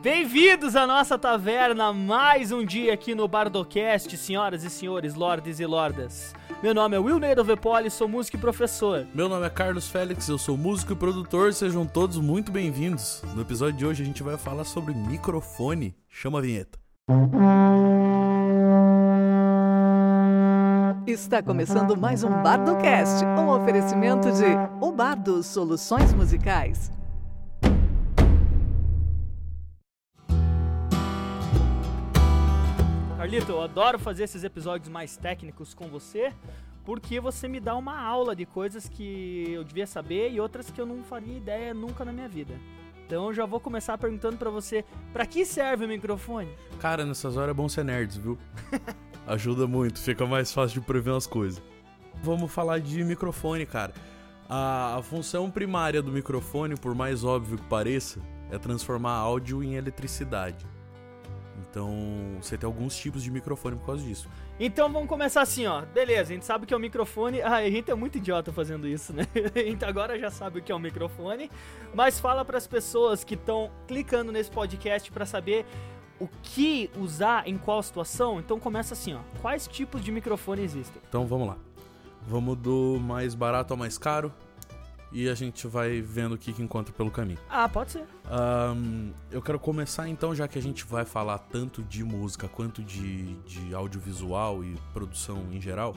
Bem-vindos à nossa taverna, mais um dia aqui no Bardocast, senhoras e senhores, lordes e lordas. Meu nome é Will Neido Vepoli, sou músico e professor. Meu nome é Carlos Félix, eu sou músico e produtor, sejam todos muito bem-vindos. No episódio de hoje a gente vai falar sobre microfone. Chama a vinheta. Está começando mais um Bardocast, um oferecimento de O Bardo Soluções Musicais. Carlito, eu adoro fazer esses episódios mais técnicos com você, porque você me dá uma aula de coisas que eu devia saber e outras que eu não faria ideia nunca na minha vida. Então eu já vou começar perguntando pra você, pra que serve o microfone? Cara, nessas horas é bom ser nerds, viu? Ajuda muito, fica mais fácil de prever as coisas. Vamos falar de microfone, cara. A, a função primária do microfone, por mais óbvio que pareça, é transformar áudio em eletricidade. Então, você tem alguns tipos de microfone por causa disso. Então vamos começar assim, ó. Beleza, a gente sabe que é o microfone. Ah, a gente é muito idiota fazendo isso, né? A gente agora já sabe o que é o microfone. Mas fala para as pessoas que estão clicando nesse podcast para saber o que usar em qual situação. Então começa assim, ó. Quais tipos de microfone existem? Então vamos lá. Vamos do mais barato ao mais caro e a gente vai vendo o que, que encontra pelo caminho. Ah, pode ser. Um, eu quero começar então, já que a gente vai falar tanto de música quanto de, de audiovisual e produção em geral.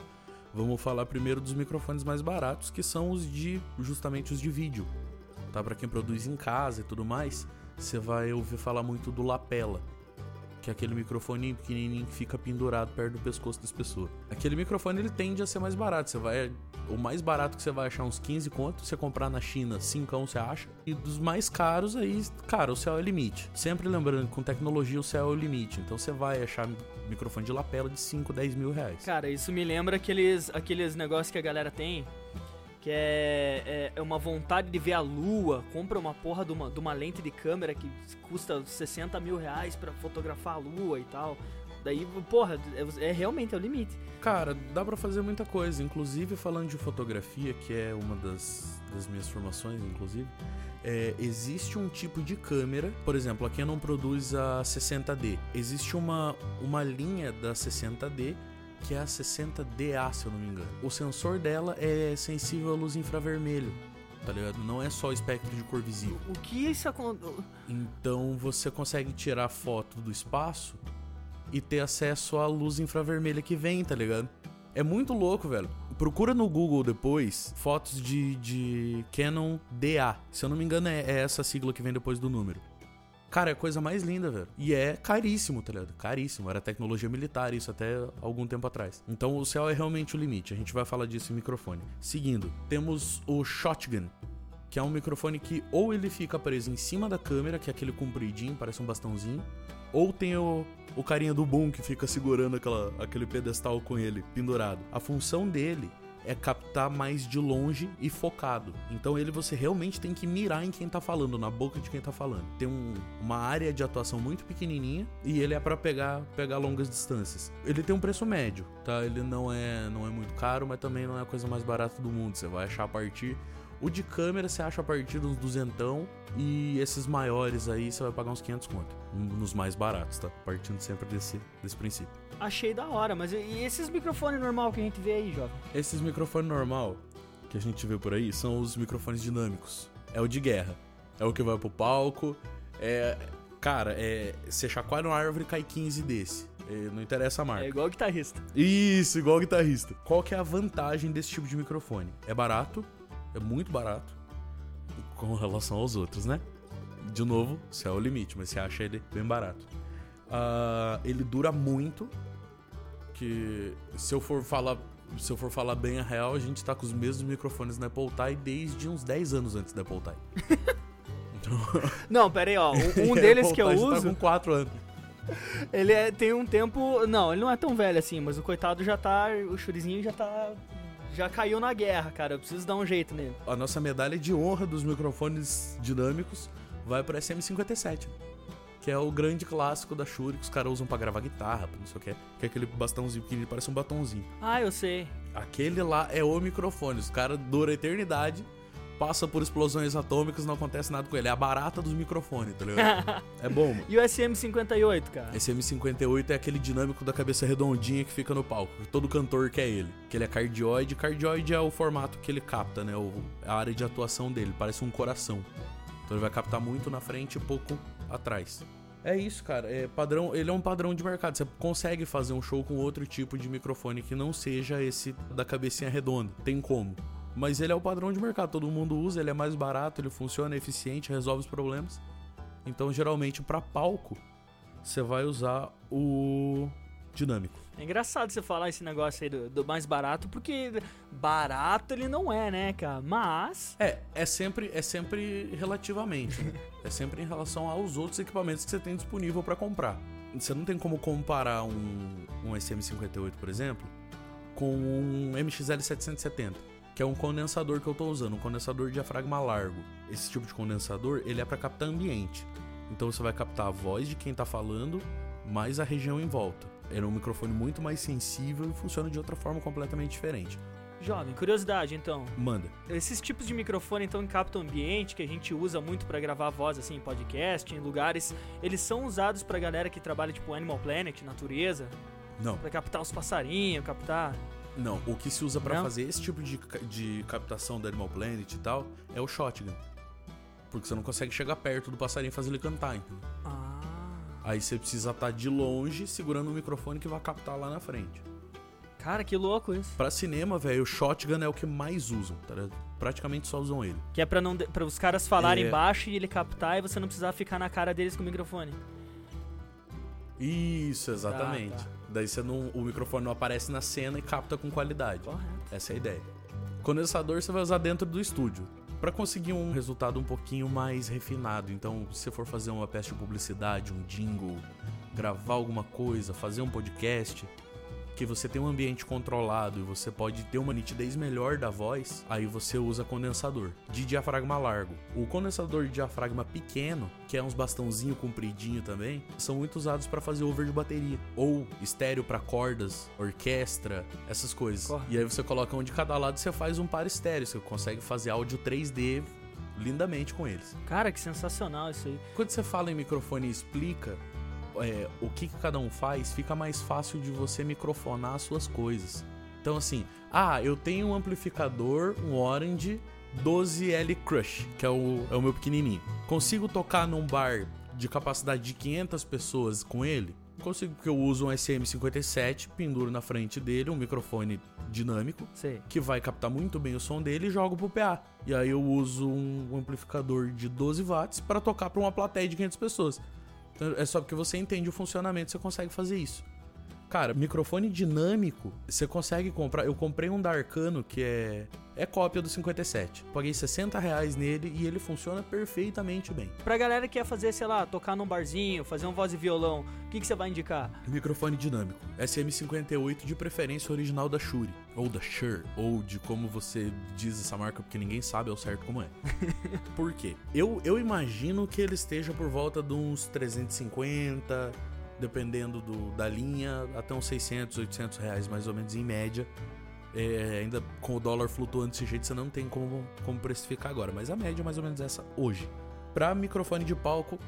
Vamos falar primeiro dos microfones mais baratos, que são os de justamente os de vídeo. Tá? Para quem produz em casa e tudo mais, você vai ouvir falar muito do lapela, que é aquele microfone pequenininho que fica pendurado perto do pescoço das pessoas. Aquele microfone ele tende a ser mais barato. Você vai o mais barato que você vai achar uns 15 conto, você comprar na China, 5 você acha. E dos mais caros aí, cara, o céu é o limite. Sempre lembrando com tecnologia o céu é o limite. Então você vai achar microfone de lapela de 5, 10 mil reais. Cara, isso me lembra aqueles, aqueles negócios que a galera tem que é, é, é, uma vontade de ver a lua, compra uma porra de uma, de uma lente de câmera que custa 60 mil reais pra fotografar a lua e tal. Daí, porra, é, é realmente é o limite. Cara, dá para fazer muita coisa, inclusive falando de fotografia, que é uma das, das minhas formações, inclusive. É, existe um tipo de câmera, por exemplo, a Canon produz a 60D. Existe uma, uma linha da 60D que é a 60DA, se eu não me engano. O sensor dela é sensível à luz infravermelho. Tá ligado? Não é só espectro de cor visível. O que isso acontece? Então você consegue tirar foto do espaço e ter acesso à luz infravermelha que vem, tá ligado? É muito louco, velho. Procura no Google depois fotos de, de Canon DA. Se eu não me engano, é, é essa sigla que vem depois do número. Cara, é a coisa mais linda, velho. E é caríssimo, tá ligado? Caríssimo. Era tecnologia militar, isso até algum tempo atrás. Então o céu é realmente o limite. A gente vai falar disso em microfone. Seguindo, temos o Shotgun, que é um microfone que ou ele fica preso em cima da câmera, que é aquele compridinho, parece um bastãozinho, ou tem o, o carinha do boom que fica segurando aquela, aquele pedestal com ele pendurado. A função dele é captar mais de longe e focado. Então ele você realmente tem que mirar em quem tá falando, na boca de quem tá falando. Tem um, uma área de atuação muito pequenininha e ele é para pegar pegar longas distâncias. Ele tem um preço médio, tá? Ele não é não é muito caro, mas também não é a coisa mais barata do mundo. Você vai achar a partir o de câmera você acha a partir dos duzentão e esses maiores aí você vai pagar uns 500 conto. Nos mais baratos, tá? Partindo sempre desse, desse princípio. Achei da hora, mas e esses microfones normal que a gente vê aí, jovem? Esses microfones normal que a gente vê por aí são os microfones dinâmicos. É o de guerra. É o que vai pro palco. É. Cara, é. Você chacoalha uma árvore e cai 15 desse. É, não interessa a marca. É igual guitarrista. Isso, igual guitarrista. Qual que é a vantagem desse tipo de microfone? É barato, é muito barato com relação aos outros, né? De novo, isso é o limite, mas você acha ele bem barato. Uh, ele dura muito. Que se eu for falar. Se eu for falar bem a real, a gente tá com os mesmos microfones na Apple Tie desde uns 10 anos antes da Apple Tie. então... Não, pera aí, ó. Um deles que eu uso. Tá com 4 anos. Ele é, tem um tempo. Não, ele não é tão velho assim, mas o coitado já tá. O churizinho já tá já caiu na guerra, cara. Eu preciso dar um jeito nele. A nossa medalha de honra dos microfones dinâmicos vai pro SM57. Que é o grande clássico da Shure que os caras usam pra gravar guitarra, não sei o que. Que é aquele bastãozinho que parece um batonzinho. Ah, eu sei. Aquele lá é o microfone. Os caras duram a eternidade passa por explosões atômicas, não acontece nada com ele. É a barata dos microfones, tá ligado? é bom, mano. E o SM58, cara? Esse M58 é aquele dinâmico da cabeça redondinha que fica no palco. Todo cantor quer ele. Que ele é cardioide. Cardioide é o formato que ele capta, né? O- a área de atuação dele. Parece um coração. Então ele vai captar muito na frente e pouco atrás. É isso, cara. É padrão, ele é um padrão de mercado. Você consegue fazer um show com outro tipo de microfone que não seja esse da cabecinha redonda. Tem como. Mas ele é o padrão de mercado. Todo mundo usa, ele é mais barato, ele funciona, é eficiente, resolve os problemas. Então, geralmente, pra palco, você vai usar o dinâmico. É engraçado você falar esse negócio aí do, do mais barato, porque barato ele não é, né, cara? Mas. É, é sempre, é sempre relativamente, né? É sempre em relação aos outros equipamentos que você tem disponível pra comprar. Você não tem como comparar um, um SM58, por exemplo, com um MXL770, que é um condensador que eu tô usando, um condensador de diafragma largo. Esse tipo de condensador, ele é pra captar ambiente. Então você vai captar a voz de quem tá falando, mais a região em volta. Ele é um microfone muito mais sensível e funciona de outra forma completamente diferente. Jovem, curiosidade então. Manda. Esses tipos de microfone, então, em capta ambiente, que a gente usa muito pra gravar voz, assim, em podcast, em lugares, eles são usados pra galera que trabalha, tipo, Animal Planet, natureza, Não. pra captar os passarinhos, captar... Não, o que se usa pra Não? fazer esse tipo de, de captação do Animal Planet e tal é o shotgun. Porque você não consegue chegar perto do passarinho e fazer ele cantar, entendeu? Ah... Aí você precisa estar de longe segurando o microfone que vai captar lá na frente. Cara, que louco isso. Pra cinema, velho, o shotgun é o que mais usam, tá ligado? Praticamente só usam ele. Que é pra, não pra os caras falarem É. baixo e ele captar e você não precisar ficar na cara deles com o microfone. Isso, exatamente. Tá, tá. Daí você não, o microfone não aparece na cena e capta com qualidade. Correto. Essa é a ideia. Condensador você vai usar dentro do estúdio. Pra conseguir um resultado um pouquinho mais refinado. Então, se você for fazer uma peça de publicidade, um jingle, gravar alguma coisa, fazer um podcast, que você tem um ambiente controlado e você pode ter uma nitidez melhor da voz, aí você usa condensador de diafragma largo. O condensador de diafragma pequeno, que é uns bastãozinho compridinho também, são muito usados para fazer over de bateria ou estéreo para cordas, orquestra, essas coisas. Correto. E aí você coloca um de cada lado e você faz um par estéreo, você consegue fazer áudio 3D lindamente com eles. Cara, que sensacional isso aí. Quando você fala em microfone e explica é, o que, que cada um faz, fica mais fácil de você microfonar as suas coisas. Então, assim, ah, eu tenho um amplificador, um Orange 12L Crush, que é o, é o meu pequenininho. Consigo tocar num bar de capacidade de 500 pessoas com ele? Consigo, porque eu uso um SM57, penduro na frente dele, um microfone dinâmico, Sei. que vai captar muito bem o som dele e jogo pro PA. E aí eu uso um amplificador de 12 watts para tocar para uma plateia de 500 pessoas. É só porque você entende o funcionamento, você consegue fazer isso. Cara, microfone dinâmico, você consegue comprar. Eu comprei um da Arcano que é é cópia do 57. Paguei 60 reais nele e ele funciona perfeitamente bem. Pra galera que quer fazer, sei lá, tocar num barzinho, fazer um voz e violão, o que, que você vai indicar? Microfone dinâmico. SM58 de preferência original da Shure. Ou da Shure. Ou de como você diz essa marca, porque ninguém sabe ao certo como é. por quê? Eu, eu imagino que ele esteja por volta de uns 350, dependendo do, da linha, até uns 600, 800 reais mais ou menos em média. É, ainda com o dólar flutuando desse jeito, você não tem como, como precificar agora. Mas a média é mais ou menos essa hoje. Pra microfone de palco,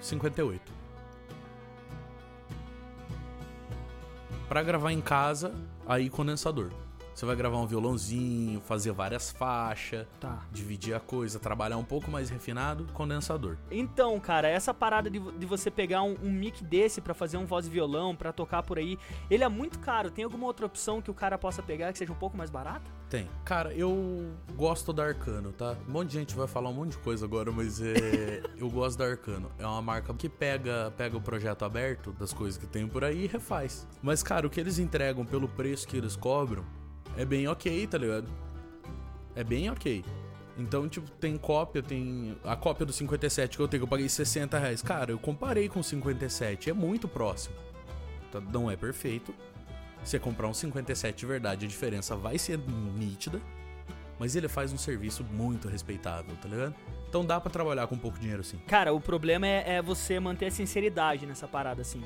58. Pra gravar em casa, aí condensador. Você vai gravar um violãozinho, fazer várias faixas, Tá. dividir a coisa, trabalhar um pouco mais refinado, condensador. Então, cara, essa parada de, de você pegar um, um mic desse pra fazer um voz e violão, pra tocar por aí, ele é muito caro. Tem alguma outra opção que o cara possa pegar que seja um pouco mais barata? Tem. Cara, eu gosto da Arcano, tá? Um monte de gente vai falar um monte de coisa agora, mas é, eu gosto da Arcano. É uma marca que pega, pega o projeto aberto das coisas que tem por aí e refaz. Mas, cara, o que eles entregam pelo preço que eles cobram é bem ok, tá ligado? É bem ok. Então, tipo, tem cópia, tem. A cópia do 57 que eu tenho, que eu paguei 60 reais. Cara, eu comparei com o 57, é muito próximo. Tá? Não é perfeito. Você comprar um 57 de verdade, a diferença vai ser nítida. Mas ele faz um serviço muito respeitável, tá ligado? Então dá pra trabalhar com pouco dinheiro sim. Cara, o problema é, é você manter a sinceridade nessa parada, assim.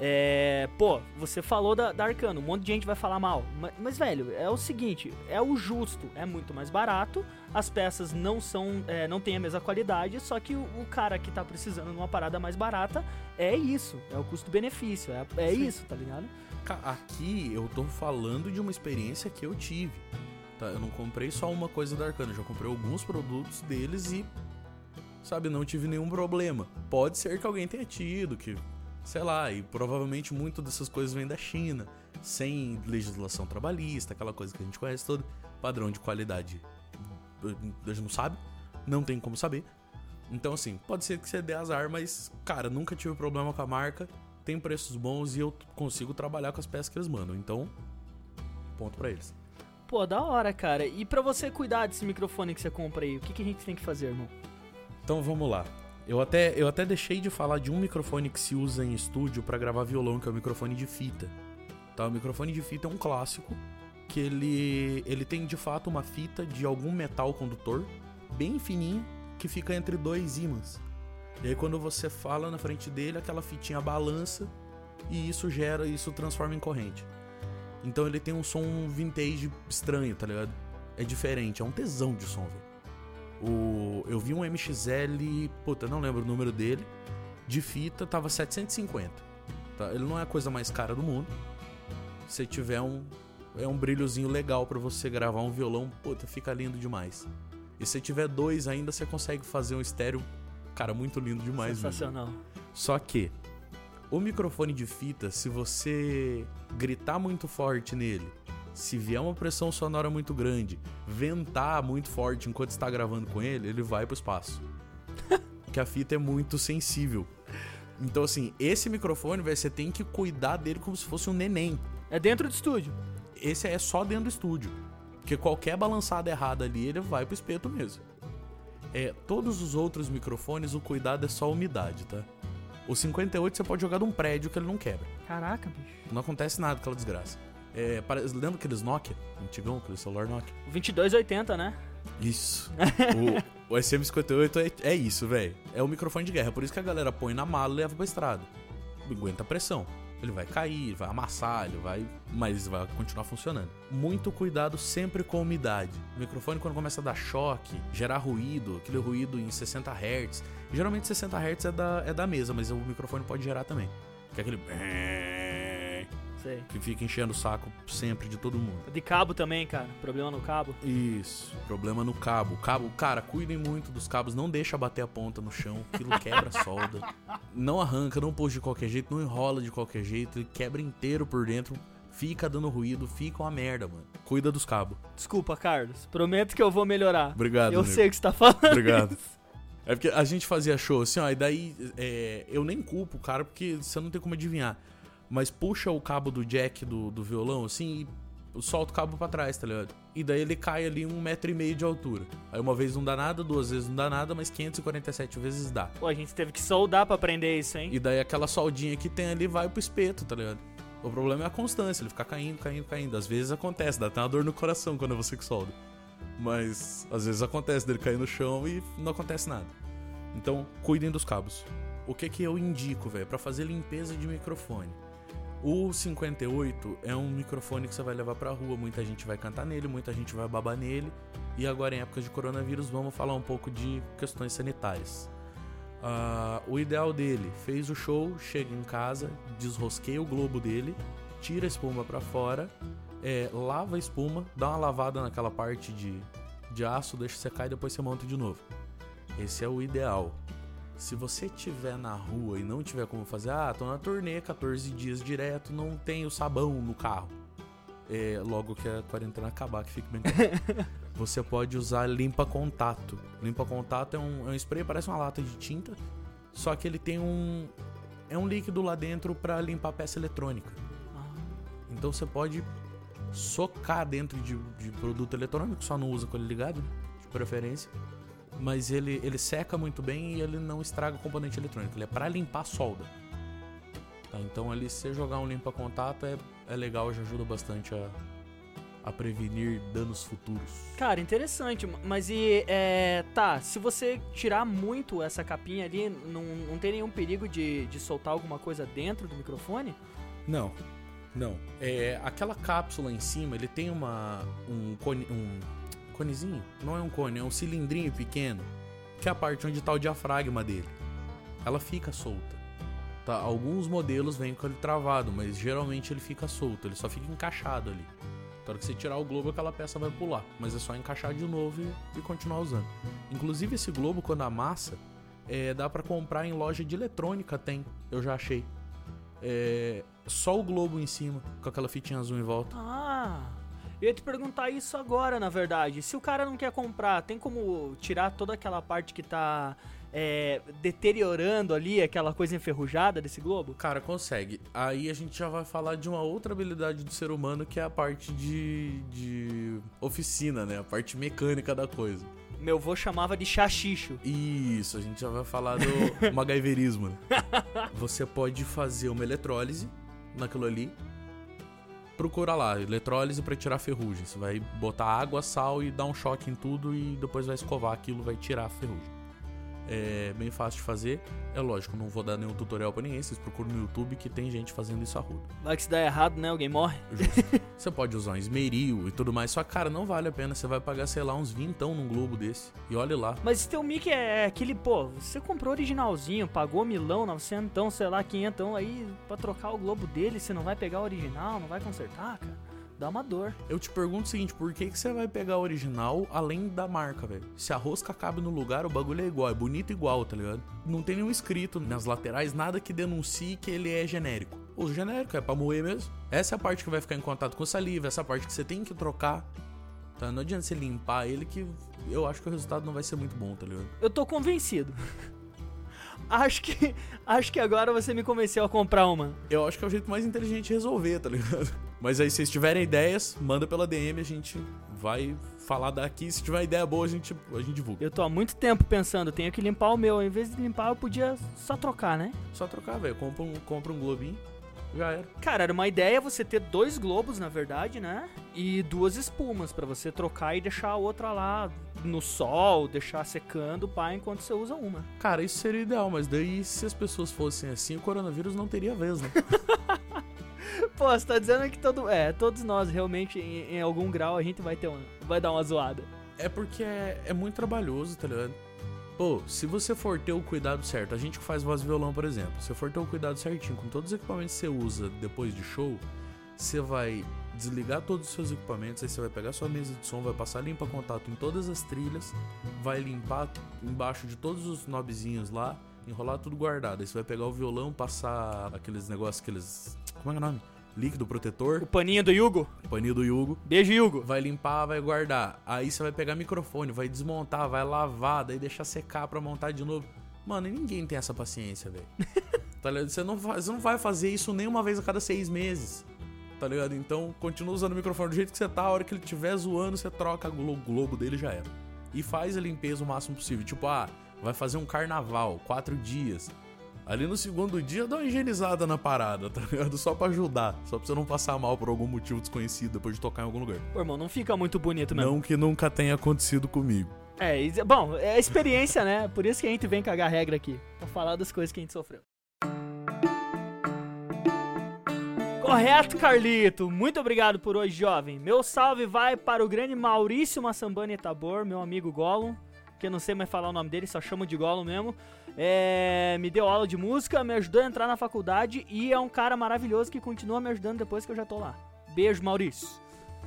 É, pô, você falou da, da Arcano, um monte de gente vai falar mal. Mas, mas, velho, é o seguinte, é o justo, é muito mais barato, as peças não são, é, não tem a mesma qualidade, só que o, o, cara que tá precisando de uma parada mais barata é isso, é o custo-benefício, é, é isso, tá ligado? Aqui eu tô falando de uma experiência que eu tive. Tá? Eu não comprei só uma coisa da Arcano, já comprei alguns produtos deles e, sabe, não tive nenhum problema. Pode ser que alguém tenha tido, que sei lá, e provavelmente muito dessas coisas vêm da China, sem legislação trabalhista, aquela coisa que a gente conhece todo, padrão de qualidade a gente não sabe, não tem como saber. Então assim, pode ser que você dê azar, mas cara, nunca tive problema com a marca, tem preços bons e eu consigo trabalhar com as peças que eles mandam. Então, ponto para eles. Pô, da hora, cara. E para você cuidar desse microfone que você compra aí, o que, que a gente tem que fazer, irmão? Então vamos lá. Eu até, eu até deixei de falar de um microfone que se usa em estúdio para gravar violão, que é o microfone de fita. Tá? O microfone de fita é um clássico, que ele, ele tem de fato uma fita de algum metal condutor, bem fininho, que fica entre dois ímãs. E aí quando você fala na frente dele, aquela fitinha balança e isso gera, isso transforma em corrente. Então ele tem um som vintage estranho, tá ligado? É diferente, é um tesão de som, velho. O, eu vi um MXL, puta, não lembro o número dele, de fita, tava 750. Tá? Ele não é a coisa mais cara do mundo. Se tiver um. É um brilhozinho legal para você gravar um violão, puta, fica lindo demais. E se tiver dois ainda, você consegue fazer um estéreo, cara, muito lindo demais. Sensacional. Mesmo. Só que o microfone de fita, se você gritar muito forte nele se vier uma pressão sonora muito grande, ventar muito forte enquanto está gravando com ele, ele vai pro espaço. que a fita é muito sensível. Então, assim, esse microfone, véio, você tem que cuidar dele como se fosse um neném. É dentro do estúdio. Esse é só dentro do estúdio. Porque qualquer balançada errada ali, ele vai pro espeto mesmo. É, todos os outros microfones, o cuidado é só a umidade, tá? O 58 você pode jogar de um prédio que ele não quebra. Caraca, bicho. Não acontece nada com aquela desgraça. É, lembra aqueles Nokia? Antigão, aquele celular Nokia? O 2280, né? Isso. o, o SM58 é, é isso, velho. É o microfone de guerra. Por isso que a galera põe na mala e leva pra estrada. Aguenta a pressão. Ele vai cair, vai amassar, ele vai. Mas vai continuar funcionando. Muito cuidado sempre com a umidade. O microfone, quando começa a dar choque, gerar ruído, aquele ruído em 60 Hz. Geralmente 60 Hz é da, é da mesa, mas o microfone pode gerar também. Que é aquele Sei. Que fica enchendo o saco sempre de todo mundo. De cabo também, cara. Problema no cabo. Isso. Problema no cabo. Cabo, cara, cuidem muito dos cabos. Não deixa bater a ponta no chão. Aquilo quebra a solda. Não arranca, não puxa de qualquer jeito, não enrola de qualquer jeito. Ele quebra inteiro por dentro. Fica dando ruído, fica uma merda, mano. Cuida dos cabos. Desculpa, Carlos. Prometo que eu vou melhorar. Obrigado. Eu amigo. sei o que você tá falando. Obrigado. É porque a gente fazia show assim, ó, e daí é, eu nem culpo o cara, porque você não tem como adivinhar mas puxa o cabo do jack do, do violão assim e solta o cabo para trás, tá ligado? E daí ele cai ali um metro e meio de altura. Aí uma vez não dá nada, duas vezes não dá nada, mas 547 vezes dá. Pô, a gente teve que soldar para aprender isso, hein? E daí aquela soldinha que tem ali vai pro espeto, tá ligado? O problema é a constância, ele fica caindo, caindo, caindo. Às vezes acontece, dá até uma dor no coração quando é você que solda. Mas às vezes acontece dele cair no chão e não acontece nada. Então, cuidem dos cabos. O que que eu indico, velho, para fazer limpeza de microfone? O 58 é um microfone que você vai levar pra rua, muita gente vai cantar nele, muita gente vai babar nele. E agora, em época de coronavírus, vamos falar um pouco de questões sanitárias. Uh, o ideal dele, fez o show, chega em casa, desrosqueia o globo dele, tira a espuma para fora, é, lava a espuma, dá uma lavada naquela parte de, de aço, deixa secar e depois você monta de novo. Esse é o ideal. Se você estiver na rua e não tiver como fazer, ah, tô na turnê 14 dias direto, não tenho sabão no carro. É, logo que a quarentena acabar, que fique bem claro. Você pode usar limpa contato. Limpa contato é um, é um spray, parece uma lata de tinta, só que ele tem um é um líquido lá dentro para limpar a peça eletrônica. Ah. Então você pode socar dentro de, de produto eletrônico, só não usa com ele ligado, de preferência mas ele, ele seca muito bem e ele não estraga o componente eletrônico. Ele é para limpar a solda. Tá, então ali se você jogar um limpa contato é, é legal, já ajuda bastante a, a prevenir danos futuros. Cara, interessante. Mas e. É, tá, se você tirar muito essa capinha ali, não, não tem nenhum perigo de, de soltar alguma coisa dentro do microfone? Não, não. É, aquela cápsula em cima, ele tem uma. um um conezinho? Não é um cone, é um cilindrinho pequeno. Que é a parte onde tá o diafragma dele. Ela fica solta. Tá, alguns modelos vêm com ele travado, mas geralmente ele fica solto, ele só fica encaixado ali. Na hora que você tirar o globo, aquela peça vai pular. Mas é só encaixar de novo e, e continuar usando. Inclusive, esse globo, quando amassa, é, dá para comprar em loja de eletrônica, tem. Eu já achei. É, só o globo em cima, com aquela fitinha azul em volta. Ah, eu ia te perguntar isso agora, na verdade. Se o cara não quer comprar, tem como tirar toda aquela parte que tá é, deteriorando ali, aquela coisa enferrujada desse globo? Cara, consegue. Aí a gente já vai falar de uma outra habilidade do ser humano que é a parte de, de oficina, né? A parte mecânica da coisa. Meu avô chamava de chachicho. Isso, a gente já vai falar do magaiverismo. Né? Você pode fazer uma eletrólise naquilo ali. Procura lá, eletrólise para tirar ferrugem. Você vai botar água, sal e dar um choque em tudo e depois vai escovar aquilo, vai tirar a ferrugem é bem fácil de fazer. É lógico, não vou dar nenhum tutorial pra ninguém, vocês procuram no YouTube que tem gente fazendo isso a rudo. Vai que se dá errado, né? Alguém morre. Justo. você pode usar um esmeril e tudo mais, só cara, não vale a pena, você vai pagar, sei lá, uns vintão num globo desse. E olhe lá. Mas esse teu mic é aquele, pô, você comprou originalzinho, pagou milão, 900, então, sei lá, 500, aí pra trocar o globo dele, você não vai pegar o original, não vai consertar, cara? Dá uma dor. Eu te pergunto o seguinte, por que, que você vai pegar a original além da marca, velho? Se a rosca cabe no lugar, o bagulho é igual, é bonito igual, tá ligado? Não tem nenhum escrito nas laterais, nada que denuncie que ele é genérico. O genérico é pra moer mesmo. Essa é a parte que vai ficar em contato com saliva, essa parte que você tem que trocar. Tá? Não adianta você limpar ele que eu acho que o resultado não vai ser muito bom, tá ligado? Eu tô convencido. acho que acho que agora você me convenceu a comprar uma. Eu acho que é o jeito mais inteligente de resolver, tá ligado? Mas aí, se vocês tiverem ideias, manda pela DM, a gente vai falar daqui. Se tiver ideia boa, a gente, a gente divulga. Eu tô há muito tempo pensando, tenho que limpar o meu. Em vez de limpar, eu podia só trocar, né? Só trocar, velho. Compra um, compra um globinho. Já era. Cara, era uma ideia você ter dois globos, na verdade, né? E duas espumas para você trocar e deixar a outra lá no sol, deixar secando, pá, enquanto você usa uma. Cara, isso seria ideal, mas daí se as pessoas fossem assim, o coronavírus não teria vez, né? Pô, você tá dizendo que todo, é, todos nós realmente, em, em, algum grau, a gente vai ter uma, vai dar uma zoada. É porque é, é muito trabalhoso, tá ligado? Pô, se você for ter o cuidado certo, a gente que faz voz e violão, por exemplo, se for ter o cuidado certinho com todos os equipamentos que você usa depois de show, você vai desligar todos os seus equipamentos, aí você vai pegar sua mesa de som, vai passar limpa contato em todas as trilhas, vai limpar embaixo de todos os knobzinhos lá, enrolar tudo guardado. Aí você vai pegar o violão, passar aqueles negócios, aqueles. Como é que é o nome? líquido protetor. O paninho do Yugo. Paninho do Yugo. Beijo, Yugo. Vai limpar, vai guardar. Aí você vai pegar microfone, vai desmontar, vai lavar, daí deixar secar pra montar de novo. Mano, ninguém tem essa paciência, velho. tá ligado? Você não, vai, você não vai fazer isso nem uma vez a cada seis meses. Tá ligado? Então, continua usando o microfone do jeito que você tá. A hora que ele estiver zoando, você troca o globo dele já era. E faz a limpeza o máximo possível. Tipo, ah, vai fazer um carnaval, quatro dias. Ali no segundo dia, dá uma higienizada na parada, tá ligado? Só pra ajudar. Só pra você não passar mal por algum motivo desconhecido depois de tocar em algum lugar. Pô, irmão, não fica muito bonito mesmo. Não que nunca tenha acontecido comigo. É, bom, é experiência, né? Por isso que a gente vem cagar regra aqui. Pra falar das coisas que a gente sofreu. Correto, Carlito. Muito obrigado por hoje, jovem. Meu salve vai para o grande Maurício Massambani Tabor, meu amigo Gollum, que eu não sei mais falar o nome dele, só chamo de Gollum mesmo. É, me deu aula de música, me ajudou a entrar na faculdade e é um cara maravilhoso que continua me ajudando depois que eu já tô lá. Beijo, Maurício.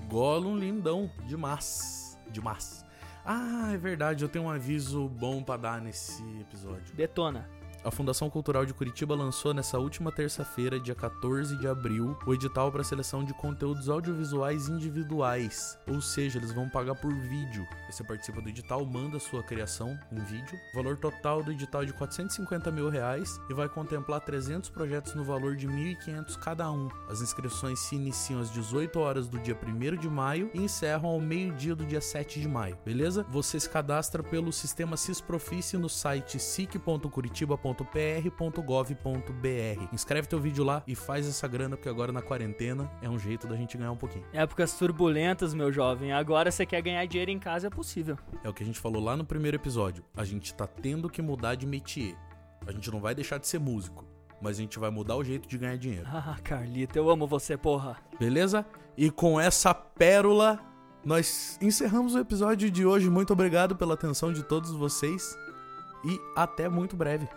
Gollum lindão, demais. Demais. Ah, é verdade, eu tenho um aviso bom para dar nesse episódio. Detona. A Fundação Cultural de Curitiba lançou nessa última terça-feira, dia 14 de abril, o edital para seleção de conteúdos audiovisuais individuais, ou seja, eles vão pagar por vídeo. Você participa do edital, manda sua criação em vídeo. O valor total do edital é de 450 mil reais e vai contemplar 300 projetos no valor de 1.500 cada um. As inscrições se iniciam às 18 horas do dia 1 de maio e encerram ao meio-dia do dia 7 de maio, beleza? Você se cadastra pelo sistema Cisprofice no site sic.curitiba.com estados.pr.gov.br. Inscreve teu vídeo lá e faz essa grana, porque agora na quarentena é um jeito da gente ganhar um pouquinho. Épocas turbulentas, meu jovem. Agora você quer ganhar dinheiro em casa, é possível. É o que a gente falou lá no primeiro episódio. A gente tá tendo que mudar de métier. A gente não vai deixar de ser músico, mas a gente vai mudar o jeito de ganhar dinheiro. Ah, Carlito, eu amo você, porra. Beleza? E com essa pérola, nós encerramos o episódio de hoje. Muito obrigado pela atenção de todos vocês e até muito breve.